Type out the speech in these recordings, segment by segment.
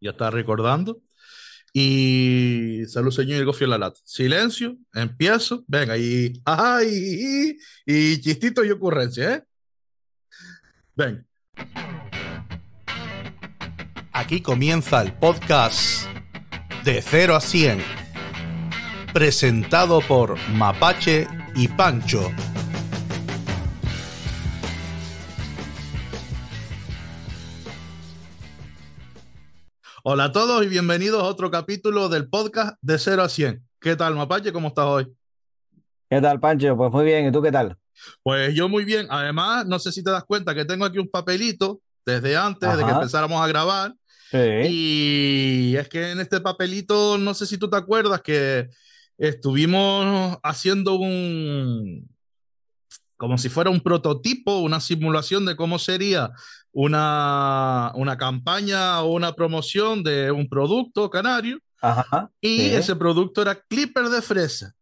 Ya está recordando. Y salud, señor, y gofio en la lata. Silencio, empiezo. Venga, y. ¡Ay! Y, chistito y ocurrencia, ¿eh? Ven. Aquí comienza el podcast de 0 a 100. Presentado por Mapache y Pancho. Hola a todos y bienvenidos a otro capítulo del podcast de 0 a 100. ¿Qué tal, Mapache? ¿Cómo estás hoy? ¿Qué tal, Pancho? Pues muy bien, ¿y tú qué tal? Pues yo muy bien. Además, no sé si te das cuenta que tengo aquí un papelito desde antes de que empezáramos a grabar. Sí. Y es que en este papelito, no sé si tú te acuerdas que estuvimos haciendo un, como si fuera un prototipo, una simulación de cómo sería una, una campaña o una promoción de un producto canario. y ese producto era Clipper de fresa.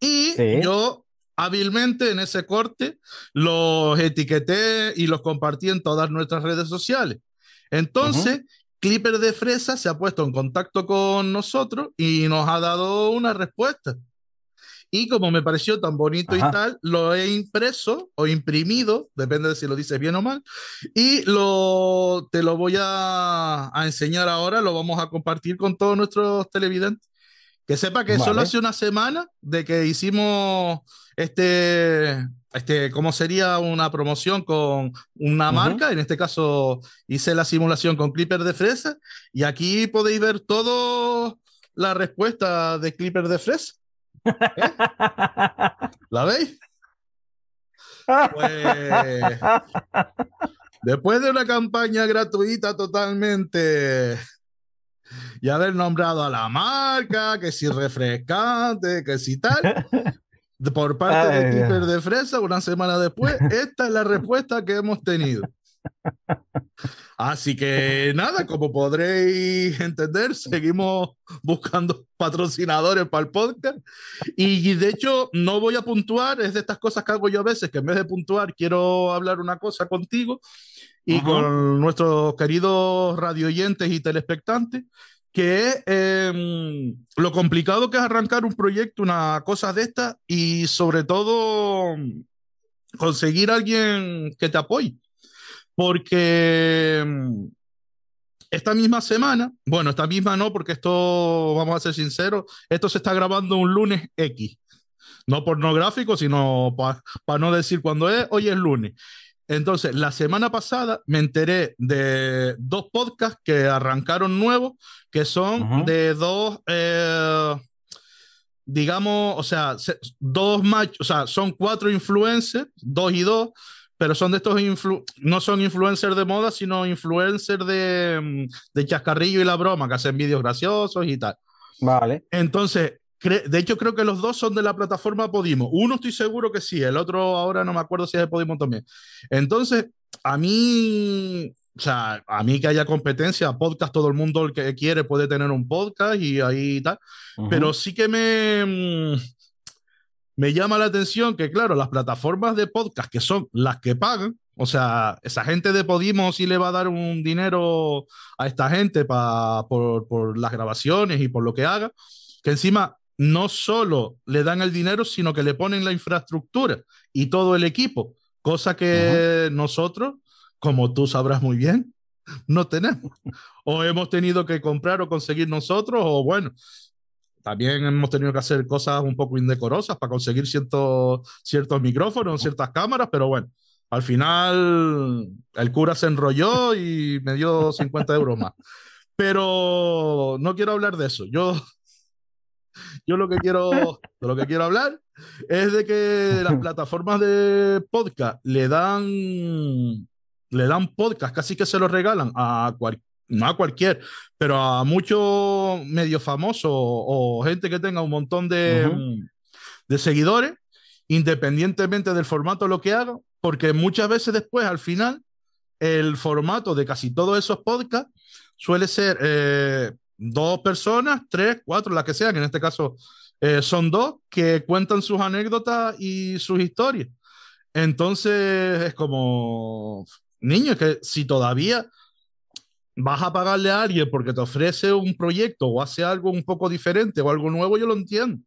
Y yo hábilmente en ese corte los etiqueté y los compartí en todas nuestras redes sociales. Entonces, Clipper de fresa se ha puesto en contacto con nosotros y nos ha dado una respuesta. Y como me pareció tan bonito y tal, lo he impreso o imprimido, depende de si lo dices bien o mal, y lo, te lo voy a, a enseñar ahora, lo vamos a compartir con todos nuestros televidentes. Que sepa que solo hace una semana de que hicimos este, este, ¿cómo sería una promoción con una marca? En este caso hice la simulación con Clipper de fresa y aquí podéis ver todo la respuesta de Clipper de fresa. ¿Eh? ¿La veis? Pues, después de una campaña gratuita totalmente y haber nombrado a la marca, que si refrescante, que si tal, por parte de Keeper de Fresa, una semana después, esta es la respuesta que hemos tenido. Así que nada, como podréis entender, seguimos buscando patrocinadores para el podcast. Y de hecho, no voy a puntuar, es de estas cosas que hago yo a veces, que en vez de puntuar, quiero hablar una cosa contigo y con nuestros queridos radioyentes y telespectantes, que es em, lo complicado que es arrancar un proyecto, una cosa de esta, y sobre todo conseguir alguien que te apoye porque mm, esta misma semana, bueno, esta misma no, porque esto, vamos a ser sinceros, esto se está grabando un lunes X, no pornográfico, sino para no decir cuándo es, hoy es lunes. Entonces, la semana pasada me enteré de dos podcasts que arrancaron nuevos, que son de dos, eh, digamos, o sea, dos machos, o sea, son cuatro influencers, dos y dos, pero son de estos, no son influencers de moda, sino influencers de, mm, de chascarrillo y la broma, que hacen vídeos graciosos y tal. Vale. Entonces, de hecho creo que los dos son de la plataforma Podimo. Uno estoy seguro que sí, el otro ahora no me acuerdo si es de Podimo también. Entonces, a mí, o sea, a mí que haya competencia, podcast, todo el mundo el que quiere puede tener un podcast y ahí tal, pero sí que me mm, me llama la atención que, claro, las plataformas de podcast, que son las que pagan, o sea, esa gente de Podimo sí le va a dar un dinero a esta gente por, por, las grabaciones y por lo que haga, que encima no solo le dan el dinero, sino que le ponen la infraestructura y todo el equipo, cosa que nosotros, como tú sabrás muy bien, no tenemos. O hemos tenido que comprar o conseguir nosotros, o bueno, también hemos tenido que hacer cosas un poco indecorosas para conseguir ciertos, ciertos micrófonos, ciertas cámaras, pero bueno, al final el cura se enrolló y me dio 50 euros más. Pero no quiero hablar de eso. Yo, yo lo que quiero, de lo que quiero hablar es de que las plataformas de podcast le dan, le dan podcast, casi que se lo regalan a, cualquier no a cualquier, pero a muchos medios famosos o, gente que tenga un montón de, de seguidores, independientemente del formato lo que haga, porque muchas veces después, al final, el formato de casi todos esos podcasts suele ser eh, dos personas, tres, cuatro, las que sean, en este caso eh, son dos, que cuentan sus anécdotas y sus historias. Entonces es como, niños, que si todavía vas a pagarle a alguien porque te ofrece un proyecto o hace algo un poco diferente o algo nuevo, yo lo entiendo.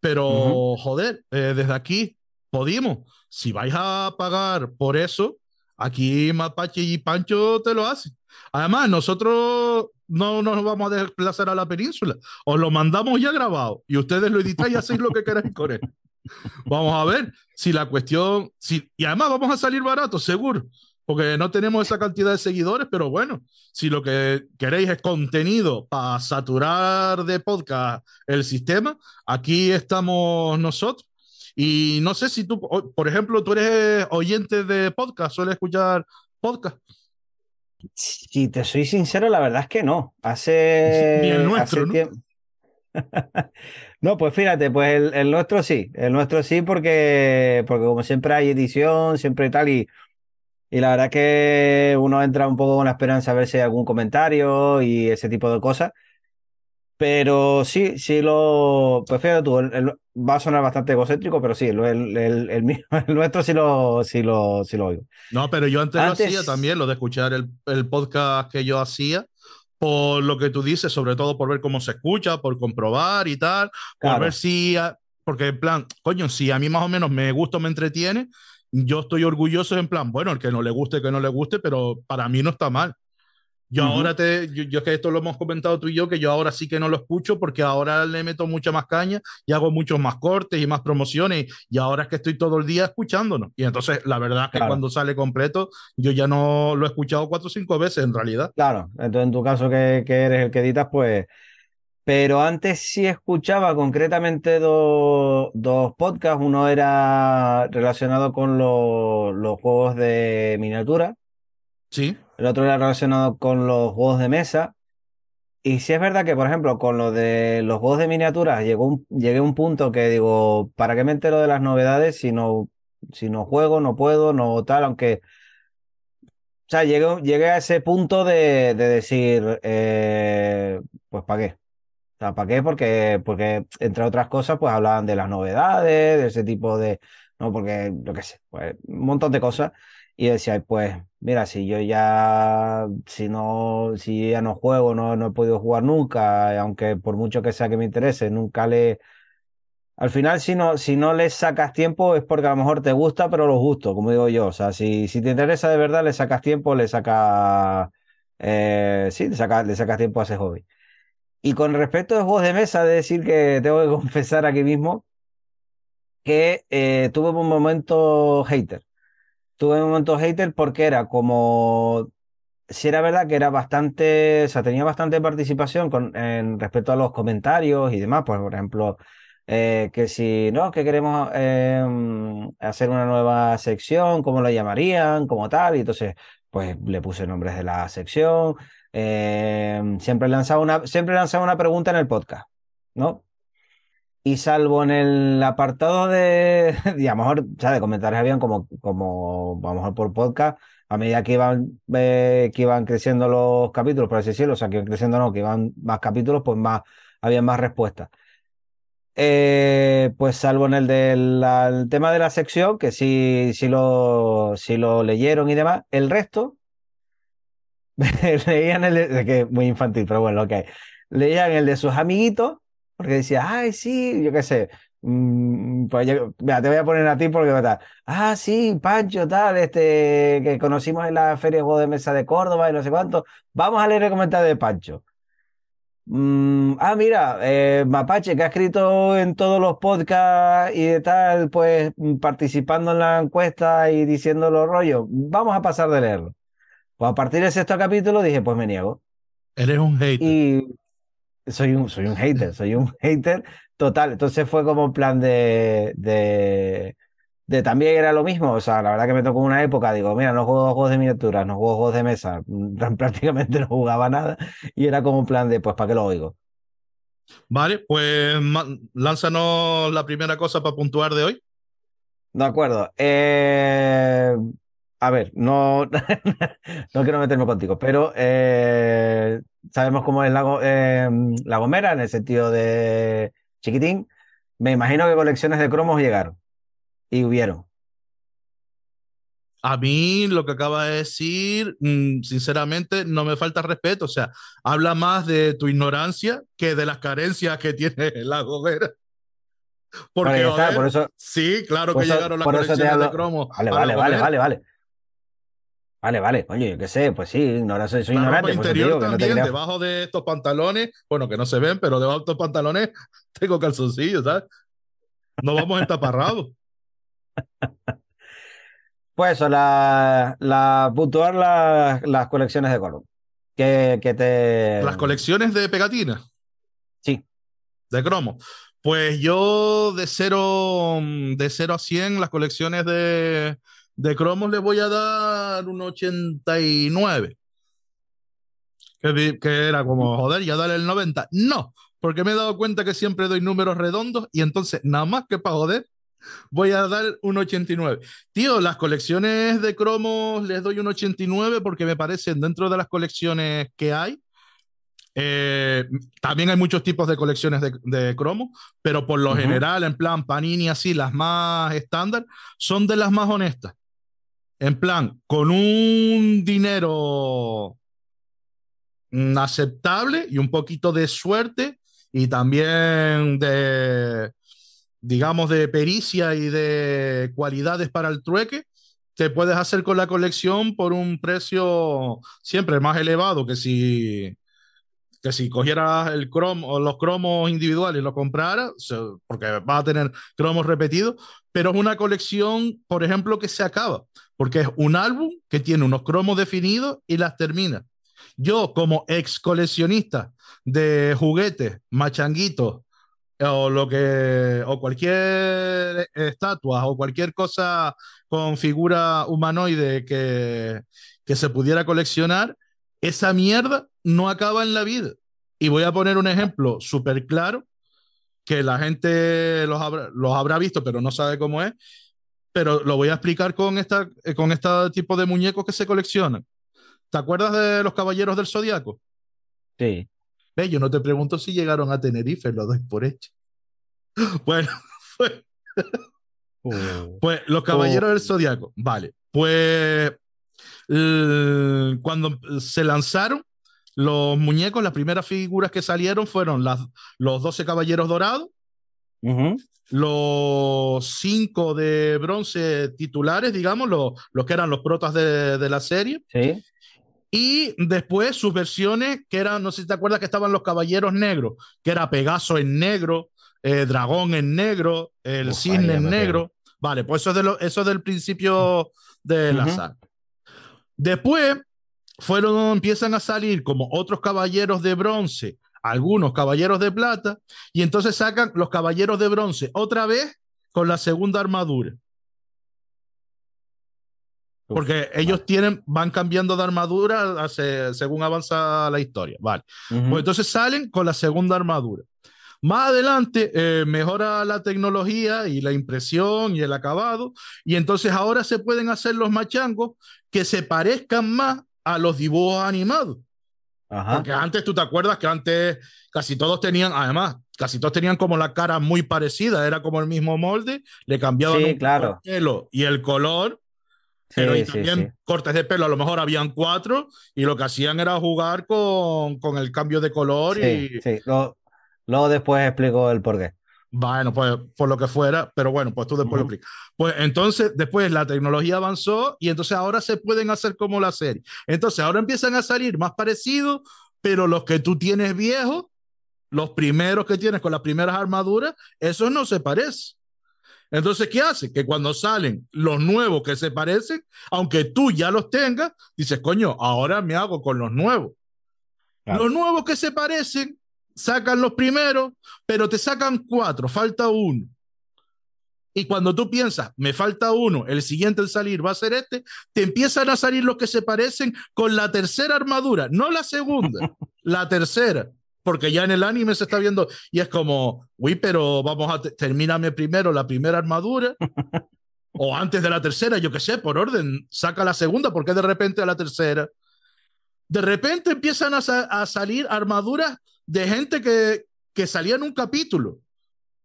Pero, joder, eh, desde aquí, Podimos, si vais a pagar por eso, aquí Mapache y Pancho te lo hacen. Además, nosotros no nos vamos a desplazar a la península. Os lo mandamos ya grabado y ustedes lo editáis y hacéis lo que queráis con él. Vamos a ver si la cuestión, si, y además vamos a salir baratos, seguro, porque no tenemos esa cantidad de seguidores, pero bueno, si lo que queréis es contenido para saturar de podcast el sistema, aquí estamos nosotros. Y no sé si tú, por ejemplo, tú eres oyente de podcast, sueles escuchar podcast, Si te soy sincero, la verdad es que no. ni el Hace, nuestro, hace ¿no? tiempo. No, pues fíjate, pues el, el nuestro sí, el nuestro sí, porque, porque como siempre hay edición, siempre tal, y, y la verdad que uno entra un poco con la esperanza a ver si hay algún comentario y ese tipo de cosas. Pero sí, sí lo. Pues fíjate tú, el- el- va a sonar bastante egocéntrico, pero sí, el, el, mío, nuestro sí lo, sí lo, sí lo oigo. No, pero yo antes, lo hacía Antes, también, lo de escuchar el, el podcast que yo hacía, por lo que tú dices, sobre todo por ver cómo se escucha, por comprobar y tal, por ver claro, si, a- porque en plan, coño, si a mí más o menos me gusta o me entretiene, yo estoy orgulloso en plan, bueno, el que no le guste, que no le guste, pero para mí no está mal. Yo ahora te, yo, yo es que esto lo hemos comentado tú y yo, que yo ahora sí que no lo escucho porque ahora le meto mucha más caña y hago muchos más cortes y más promociones y ahora es que estoy todo el día escuchándonos. Y entonces la verdad es que claro, cuando sale completo, yo ya no lo he escuchado cuatro o cinco veces en realidad. claro. Entonces, en tu caso que, que eres el que editas, pues. Pero antes sí escuchaba concretamente dos, dos podcasts. Uno era relacionado con lo- los juegos de miniatura, Sí, el otro era relacionado con los juegos de mesa. Y sí es verdad que, por ejemplo, con lo de los juegos de miniaturas llegó un, llegué a un punto que digo, ¿para qué me entero de las novedades si no, si no juego, no puedo, no tal? Aunque, o sea, llegué, llegué a ese punto de, de decir, eh, pues ¿para qué? Sea, ¿para qué? Porque, porque, entre otras cosas, pues hablaban de las novedades, de ese tipo de, no, porque, lo que sé, pues un montón de cosas. Y decía, pues, mira, si yo ya, si no, si ya no juego, no, no he podido jugar nunca, aunque por mucho que sea que me interese, nunca le, al final, si no, si no le sacas tiempo es porque a lo mejor te gusta, pero lo justo, como digo yo. O sea, si, si te interesa de verdad, le sacas tiempo, le sacas, eh, sí, le sacas, le sacas tiempo a ese hobby. Y con respecto a juegos de mesa, de decir que tengo que confesar aquí mismo que eh, tuve un momento hater. Tuve un momento hater porque era como, si era verdad que era bastante, o sea, tenía bastante participación con, en respecto a los comentarios y demás. Pues, por ejemplo, eh, que si no, que queremos eh, hacer una nueva sección, ¿cómo la llamarían? Como tal. Y entonces, pues le puse nombres de la sección. Eh, siempre lanzaba una, siempre una pregunta en el podcast, ¿no? Y salvo en el apartado de, y a lo mejor, o de comentarios habían como, como, a lo mejor por podcast, a medida que iban, eh, que iban creciendo los capítulos, por así decirlo, o sea, que iban creciendo no, que iban más capítulos, pues más, había más respuestas. Eh, pues salvo en el del tema de la sección, que sí, sí lo, sí lo leyeron y demás, el resto leían el de, que muy infantil, pero bueno, hay. Leían el de sus amiguitos, porque decía, ay, sí, yo qué sé. mm, pues yo- te voy a poner a ti porque tal. Ah, sí, Pancho, tal, este, que conocimos en la Feria de Juegos de Mesa de Córdoba y no sé cuánto. Vamos a leer el comentario de Pancho. Mm, ah, mira, eh, Mapache, que ha escrito en todos los podcasts y de tal, pues mm, participando en la encuesta y diciendo los rollos. Vamos a pasar de leerlo. Pues a partir del sexto capítulo dije, pues me niego. eres un hater. Y soy un, soy un hater, soy un hater total. Entonces fue como en plan de, de, de también era lo mismo. O sea, la verdad que me tocó una época, digo, mira, no juego juegos de miniaturas, no juego juegos de mesa, prácticamente no jugaba nada. Y era como en plan de, pues, ¿para qué lo oigo? Vale, pues lánzanos la primera cosa para puntuar de hoy. De acuerdo. Eh, a ver, no, no quiero meterme contigo, pero eh, sabemos cómo es la, Go- eh, la Gomera en el sentido de chiquitín. Me imagino que colecciones de cromos llegaron y hubieron. a mí lo que acaba de decir, mm, sinceramente, no me falta respeto. O sea, habla más de tu ignorancia que de las carencias que tiene la gobera. Porque, por eso, sí, claro que llegaron las colecciones de cromo. Vale, vale, vale, vale, vale. Vale, vale, oye, yo qué sé, pues sí, ignorancia, soy ignorante. interior también, debajo de estos pantalones, bueno, que no se ven, pero debajo de estos pantalones tengo calzoncillos, ¿sabes? No vamos entaparrados. pues eso, la, la puntuar las colecciones de color. Que, que te... Las colecciones de pegatina. Sí. De cromo. Pues yo de 0 de cero a 100, las colecciones de, de cromos le voy a dar un 89. Que, que era como, joder, ya dale el 90. No, porque me he dado cuenta que siempre doy números redondos y entonces, nada más que para joder, voy a dar un 89. Tío, las colecciones de cromos les doy un 89 porque me parecen dentro de las colecciones que hay. Eh, también hay muchos tipos de colecciones de, de cromos, pero por lo general, en plan Panini, así, las más estándar, son de las más honestas. En plan, con un dinero aceptable y un poquito de suerte y también de, digamos, de pericia y de cualidades para el trueque, te puedes hacer con la colección por un precio siempre más elevado que si, que si cogieras el cromo, los cromos individuales y los compraras, porque vas a tener cromos repetidos, pero es una colección, por ejemplo, que se acaba porque es un álbum que tiene unos cromos definidos y las termina. Yo, como ex coleccionista de juguetes, machanguitos, o lo que o cualquier estatua o cualquier cosa con figura humanoide que, que se pudiera coleccionar, esa mierda no acaba en la vida. Y voy a poner un ejemplo súper claro que la gente los habrá, los habrá visto, pero no sabe cómo es, pero lo voy a explicar con, esta, eh, con este tipo de muñecos que se coleccionan. ¿Te acuerdas de los Caballeros del Zodiaco? Sí. Ve, yo no te pregunto si llegaron a Tenerife, lo doy por hecho. Bueno, pues, oh. pues los Caballeros del oh. Zodiaco, vale. Pues cuando se lanzaron los muñecos, las primeras figuras que salieron fueron las, los 12 Caballeros Dorados, los cinco de bronce titulares, digamos, los, los que eran los protas de, de la serie. Sí. Y después sus versiones, que eran, no sé si te acuerdas que estaban los caballeros negros, que era Pegaso en negro, eh, Dragón en negro, el Cisne en negro. Vale, pues eso es, de lo, eso del principio de la saga. Después fueron, empiezan a salir como otros caballeros de bronce algunos caballeros de plata, y entonces sacan los caballeros de bronce otra vez con la segunda armadura. Porque ellos tienen, van cambiando de armadura según avanza la historia. Vale. pues entonces salen con la segunda armadura. Más adelante eh, mejora la tecnología y la impresión y el acabado. Y entonces ahora se pueden hacer los machangos que se parezcan más a los dibujos animados. Porque antes tú te acuerdas que antes casi todos tenían, además, casi todos tenían como la cara muy parecida, era como el mismo molde, le cambiaban el pelo y el color, pero y también cortes de pelo, a lo mejor habían cuatro y lo que hacían era jugar con, con el cambio de color. y... Sí, luego después explico el porqué. Bueno, pues por lo que fuera, pero bueno, pues tú después lo explicas. Pues entonces, después la tecnología avanzó y entonces ahora se pueden hacer como la serie. Entonces ahora empiezan a salir más parecidos, pero los que tú tienes viejos, los primeros que tienes con las primeras armaduras, esos no se parecen. Entonces, ¿qué hace? Que cuando salen los nuevos que se parecen, aunque tú ya los tengas, dices, coño, ahora me hago con los nuevos. Los nuevos que se parecen, sacan los primeros, pero te sacan cuatro, falta uno. Y cuando tú piensas, me falta uno, el siguiente al salir va a ser este, te empiezan a salir los que se parecen con la tercera armadura, no la segunda, la tercera. Porque ya en el anime se está viendo y es como, uy, pero vamos a, termíname primero la primera armadura o antes de la tercera, yo qué sé, por orden, saca la segunda, porque de repente a la tercera. De repente empiezan a, a salir armaduras de gente que, que salía en un capítulo,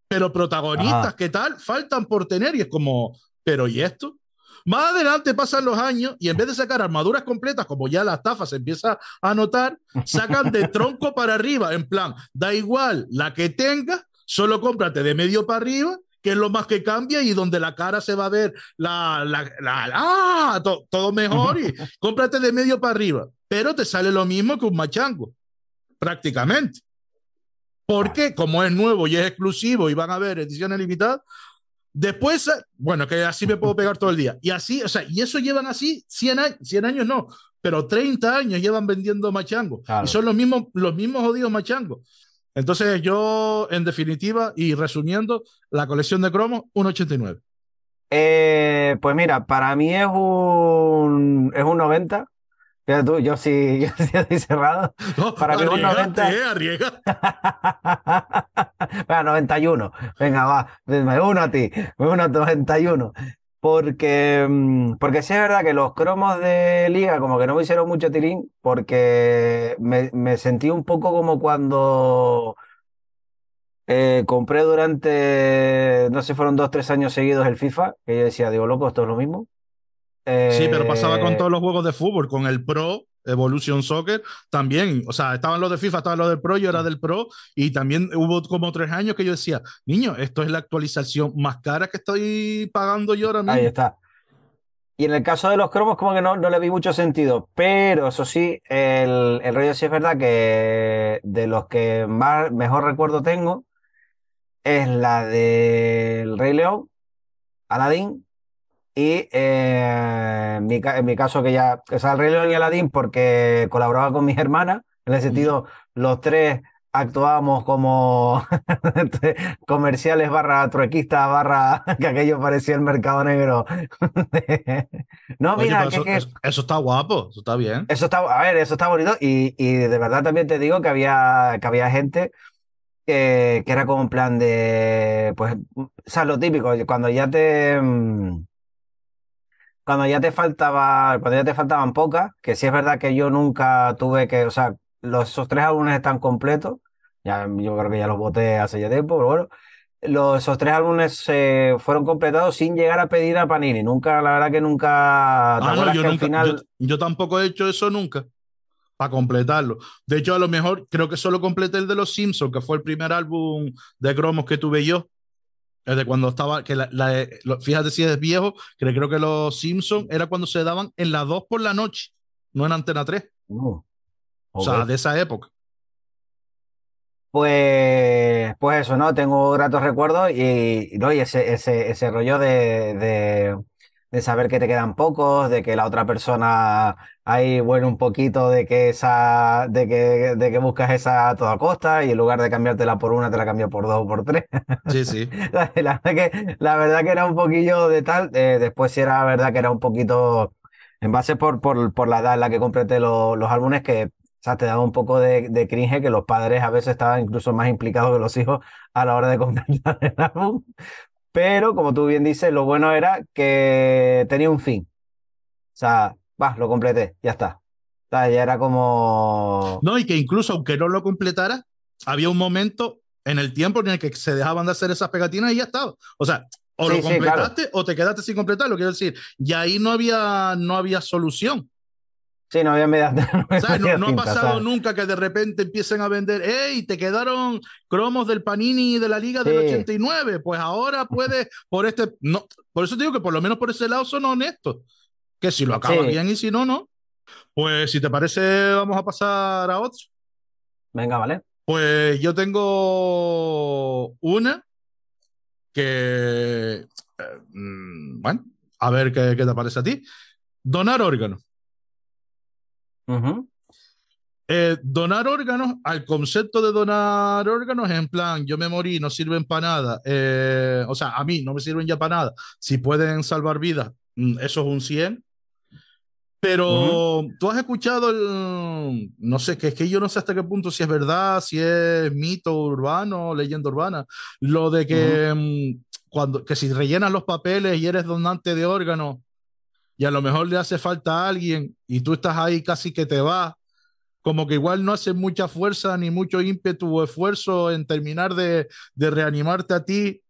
pero protagonistas, ¿qué tal? Faltan por tener y es como, pero ¿y esto? Más adelante pasan los años y en vez de sacar armaduras completas, como ya la estafa se empieza a notar, sacan de tronco para arriba, en plan, da igual la que tengas, solo cómprate de medio para arriba, que es lo más que cambia y donde la cara se va a ver la, la, la ah, to, todo mejor y cómprate de medio para arriba, pero te sale lo mismo que un machango, prácticamente. Porque como es nuevo y es exclusivo y van a haber ediciones limitadas, Después, bueno, que así me puedo pegar todo el día. Y así, o sea, y eso llevan así 100 años, 100 años no, pero 30 años llevan vendiendo machangos. Claro. Y son los mismos, los mismos jodidos machangos. Entonces, yo, en definitiva, y resumiendo, la colección de cromos, 1,89. Eh, pues mira, para mí es un, es un 90. Tú, yo sí, yo sí estoy cerrado. No, para mí un 90. Eh, arriesga. Venga, 91. Venga, va. Me uno a ti. Me uno a 91. Porque, mm, porque sí es verdad que los cromos de liga como que no me hicieron mucho tirín porque me, me sentí un poco como cuando eh, compré durante, no sé, fueron dos, tres años seguidos el FIFA, que yo decía, digo, loco, esto es lo mismo. Eh, sí, pero pasaba con todos los juegos de fútbol, con el Pro, Evolution Soccer, también, o sea, estaban los de FIFA, estaban los del Pro, yo era del Pro, y también hubo como tres años que yo decía, niño, esto es la actualización más cara que estoy pagando yo ahora mismo. Ahí está. Y en el caso de los cromos, como que no, no le vi mucho sentido, pero eso sí, el, el rollo sí es verdad que de los que más mejor recuerdo tengo es la del Rey León, Aladdin, y eh, en, mi, en, mi, caso, que ya, o sea, el Rey León y Aladdin, porque colaboraba con mis hermanas, en el sentido, los tres actuábamos como comerciales barra truequistas barra que aquello parecía el mercado negro. no, mira, Oye, eso, que, eso, eso, está guapo, eso está bien. Eso está, a ver, eso está bonito y, y de verdad también te digo que había, que había gente que, que era como un plan de, pues, o sea, lo típico, cuando ya te cuando ya te faltaba, cuando ya te faltaban pocas, que sí es verdad que yo nunca tuve que, o sea, los, esos tres álbumes están completos, ya, yo creo que ya los voté hace ya tiempo, pero bueno, los, esos tres álbumes eh, fueron completados sin llegar a pedir a Panini, nunca, la verdad que nunca, ah, no, yo, nunca final... yo, yo, tampoco he hecho eso nunca, para completarlo. De hecho, a lo mejor creo que solo completé el de Los Simpsons, que fue el primer álbum de cromos que tuve yo, desde cuando estaba, que la, la, fíjate si es viejo, que creo que los Simpsons era cuando se daban en las 2 por la noche, no en Antena 3. Uh, O sea, de esa época. Pues, pues eso, ¿no? Tengo gratos recuerdos y, ¿no? y ese, ese, ese rollo de, de, de saber que te quedan pocos, de que la otra persona hay, bueno, un poquito de que esa, de que, de que buscas esa a toda costa y en lugar de cambiártela por una, te la cambia por dos o por tres. Sí, sí. la, verdad que, la verdad que era un poquillo de tal, eh, después sí era verdad que era un poquito, en base por, por, por la edad en la que completé lo, los álbumes, que o sea, te daba un poco de, de, cringe que los padres a veces estaban incluso más implicados que los hijos a la hora de completar el álbum. Pero, como tú bien dices, lo bueno era que tenía un fin. O sea, va, lo completé, ya está. O sea, ya era como. No, y que incluso aunque no lo completara, había un momento en el tiempo en el que se dejaban de hacer esas pegatinas y ya estaba. O sea, o Sí, lo sí, completaste claro. o te quedaste sin completarlo, quiero decir. Y ahí no había, no había solución. Sí, no había medias. No, ¿Sabes? No, había no ha pasado ¿sabes? nunca que de repente empiecen a vender, ¡Ey! Te quedaron cromos del Panini de la Liga del Sí. 89. Pues ahora puedes, por este. No, por eso te digo que por lo menos por ese lado son honestos. Que si lo acabas Sí. bien y si no, no. Pues si te parece, vamos a pasar a otro. Venga, vale. Pues yo tengo una que. eh, mm, bueno, a ver qué, qué te parece a ti. Donar órganos. Ujú. Eh, donar órganos, al concepto de donar órganos, en plan, yo me morí, no sirven para nada. eh, o sea, a mí no me sirven ya para nada. Si pueden salvar vidas, mm, eso es un 100. Pero tú has escuchado el, no sé, que es que yo no sé hasta qué punto si es verdad, si es mito urbano, leyenda urbana, lo de que mm, cuando, que si rellenas los papeles y eres donante de órganos y a lo mejor le hace falta a alguien y tú estás ahí casi que te vas, como que igual no hace mucha fuerza ni mucho ímpetu o esfuerzo en terminar de, de reanimarte a ti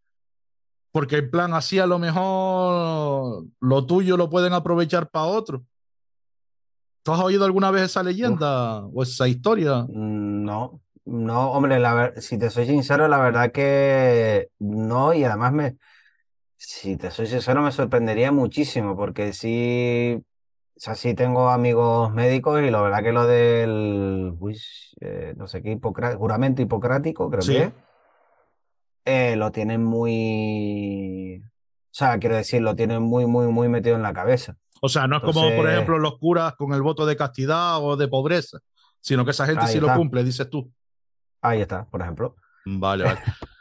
porque en plan así a lo mejor lo tuyo lo pueden aprovechar para otro. ¿Tú has oído alguna vez esa leyenda o esa historia? Mm, No, no, hombre, la ver- si te soy sincero, la verdad que no, y además me, si te soy sincero, me sorprendería muchísimo, porque sí, o sea, sí tengo amigos médicos y la verdad que lo del, uy, eh, no sé qué, hipocra- juramento hipocrático, creo Sí. que es, eh, lo tienen muy, o sea, quiero decir, lo tienen muy, muy, muy metido en la cabeza. O sea, no es como, por Entonces- ejemplo, los curas con el voto de castidad o de pobreza, sino que esa gente Ahí sí lo está. cumple, dices tú. Ahí está, por ejemplo. Vale, vale.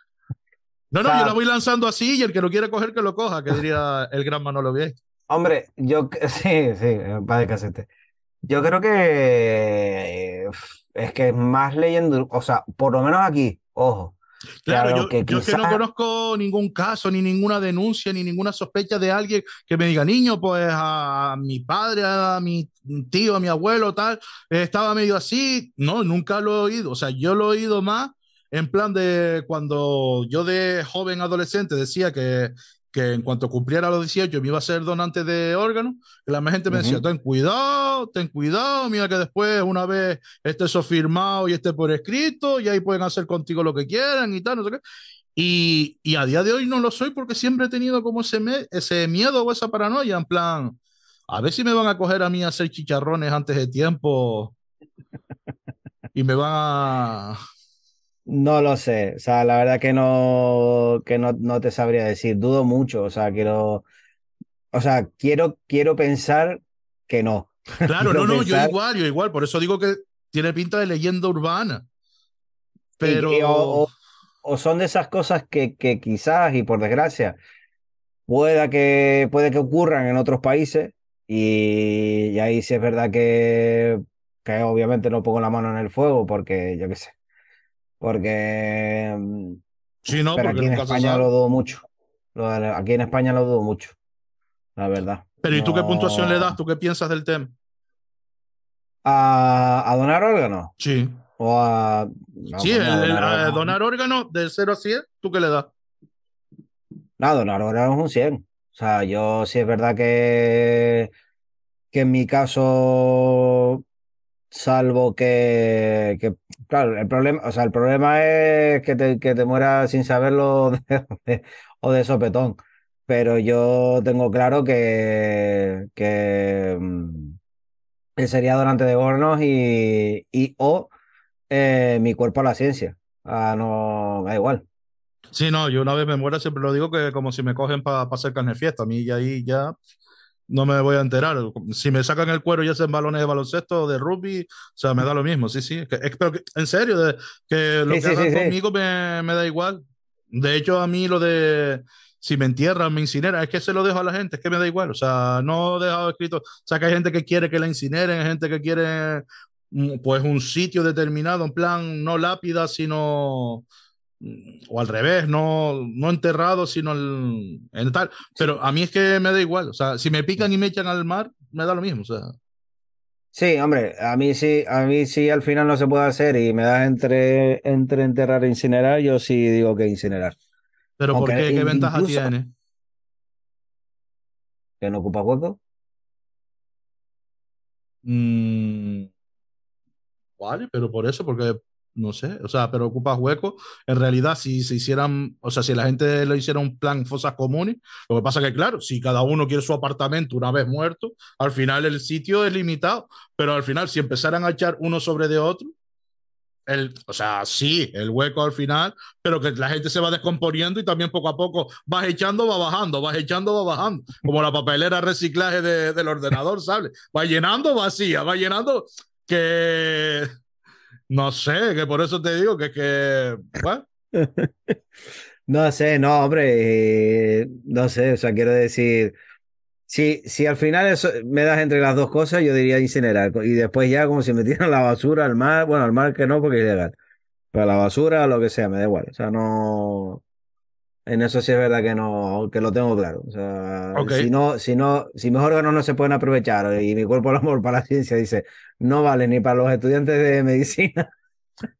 No, no, O sea- yo la voy lanzando así y el que lo quiere coger, que lo coja, que diría el gran Manolo Viejo. Hombre, yo sí, sí, va de casete. Yo creo que es que es más leyendo, o sea, por lo menos aquí, ojo, Claro, Claro, yo, que yo es que no conozco ningún caso, ni ninguna denuncia, ni ninguna sospecha de alguien que me diga, niño, pues a mi padre, a mi tío, a mi abuelo, tal, estaba medio así. No, nunca lo he oído. O sea, yo lo he oído más en plan de cuando yo de joven adolescente decía que, que en cuanto cumpliera los 18 me iba a ser donante de órganos, que la gente me decía, ten cuidado, ten cuidado, mira que después una vez esté eso firmado y esté por escrito, y ahí pueden hacer contigo lo que quieran y tal, no sé qué. Y, y a día de hoy no lo soy porque siempre he tenido como ese, me- ese miedo o esa paranoia, en plan, a ver si me van a coger a mí a hacer chicharrones antes de tiempo y me van a... no lo sé, o sea, la verdad que no, que no, no te sabría decir, dudo mucho, o sea, quiero, o sea, quiero, quiero pensar que no. Claro, no, no, yo igual, yo igual, por eso digo que tiene pinta de leyenda urbana. Y- Pero... y- o, o- o son de esas cosas que, que quizás, y por desgracia, pueda que, puede que ocurran en otros países, y, y ahí sí es verdad que, que obviamente no pongo la mano en el fuego, porque yo qué sé, porque, mm, Sí, no, pero porque aquí en España lo dudo mucho. De- aquí en España lo dudo mucho, la verdad. Pero ¿y tú qué puntuación le das? ¿Tú qué piensas del tema? ¿A, a donar órganos? Sí. O a... no, Sí, el, a el- donar a órganos. donar órganos del 0 a 100, ¿tú qué le das? No, donar órganos es un 100. O sea, yo sí es verdad que, que en mi caso, salvo que, que, claro, el problema, o sea, el problema es que te, que te mueras sin saberlo de- de- o de sopetón. Pero yo tengo claro que, que, mm, sería donante de órganos y, y o eh, mi cuerpo a la ciencia. Ah, no, da igual. Sí, no, yo una vez me muera siempre lo digo que como si me cogen para hacer carne fiesta. A mí y ahí ya no me voy a enterar. Si me sacan el cuero y hacen balones de baloncesto o de rugby, o sea, me da lo mismo. Sí, sí. Es que- es- pero que- en serio, de- que lo Sí, que sí, hagan sí, conmigo me, me da igual. De hecho, a mí lo de si me entierran, me incineran, es que se lo dejo a la gente, es que me da igual. O sea, no he dejado escrito. O sea, que hay gente que quiere que la incineren, hay gente que quiere mm, pues un sitio determinado, en plan, no lápida, sino o al revés, no, no enterrado, sino el- en tal. Pero a mí es que me da igual. O sea, si me pican y me echan al mar, me da lo mismo. O sea, Sí, hombre, a mí sí, a mí sí al final no se puede hacer y me das entre, entre enterrar e incinerar, yo sí digo que incinerar. pero ¿por Aunque qué? ¿Qué in- ventaja tiene? Que no ocupa hueco. Mm, vale, pero por eso, porque no sé, o sea, pero ocupas hueco. En realidad, si se hicieran, o sea, si la gente lo hiciera un plan fosas comunes, lo que pasa que, claro, si cada uno quiere su apartamento una vez muerto, al final el sitio es limitado, pero al final, si empezaran a echar uno sobre de otro, el, o sea, sí, el hueco al final, pero que la gente se va descomponiendo y también poco a poco vas echando, va bajando, vas echando, va bajando, como la papelera reciclaje de- del ordenador, ¿sabes? Va llenando vacía, va llenando que no sé, que por eso te digo que es que, bueno, No sé, no, hombre, eh, no sé, o sea, quiero decir, si, al final eso, me das entre las dos cosas, yo diría incinerar, y después ya como si me tiran la basura al mar, bueno, al mar que no, porque es ilegal, pero la basura, lo que sea, me da igual, o sea, no, en eso sí es verdad que no, que lo tengo claro, o sea, si no, si no, si mis órganos no se pueden aprovechar y mi cuerpo al amor para la ciencia dice, no vale ni para los estudiantes de medicina,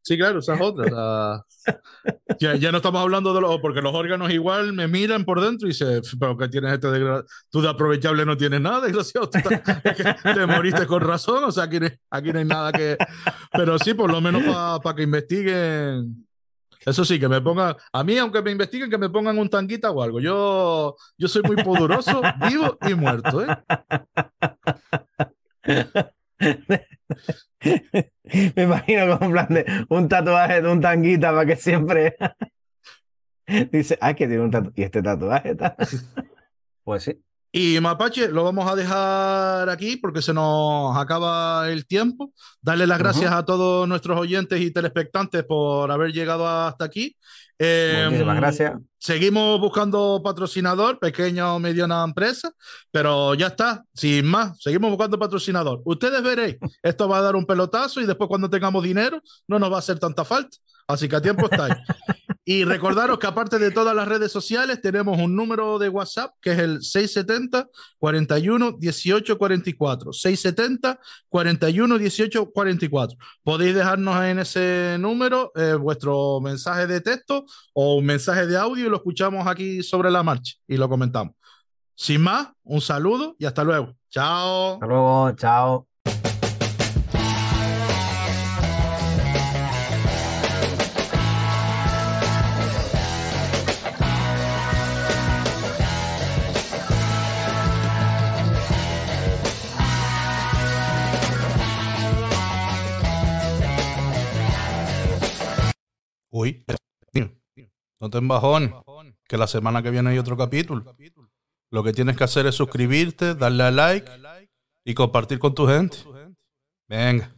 Sí, claro, esa es otra. ya, ya, no estamos hablando de los. Porque los órganos igual me miran por dentro y dicen, pero que tienes este de, tú de aprovechable no tienes nada, desgraciado. te moriste con razón, o sea, aquí aquí no hay nada que. Pero sí, por lo menos para que investiguen. Eso sí, que me pongan, a mí, aunque me investiguen, que me pongan un tanguita o algo. Yo, yo soy muy poderoso, vivo y muerto, ¿eh? Me imagino como plan de un tatuaje de un tanguita para que siempre dice, ay, que tiene un tatuaje. Y este tatuaje está. Pues sí. Y Mapache, lo vamos a dejar aquí porque se nos acaba el tiempo. Darle las gracias a todos nuestros oyentes y telespectantes por haber llegado hasta aquí. Muchísimas em, gracias. Seguimos buscando patrocinador, pequeña o mediana empresa, pero ya está, sin más, seguimos buscando patrocinador. Ustedes veréis, esto va a dar un pelotazo y después cuando tengamos dinero no nos va a hacer tanta falta. Así que a tiempo estáis. Y recordaros que aparte de todas las redes sociales, tenemos un número de WhatsApp que es el 670 41 18 44. 670 41 18 44. Podéis dejarnos en ese número eh, vuestro mensaje de texto o un mensaje de audio y lo escuchamos aquí sobre la marcha y lo comentamos. Sin más, un saludo y hasta luego. Chao. Hasta luego, chao. Uy, no te embajones, que la semana que viene hay otro capítulo. Lo que tienes que hacer es suscribirte, darle a like y compartir con tu gente. Venga.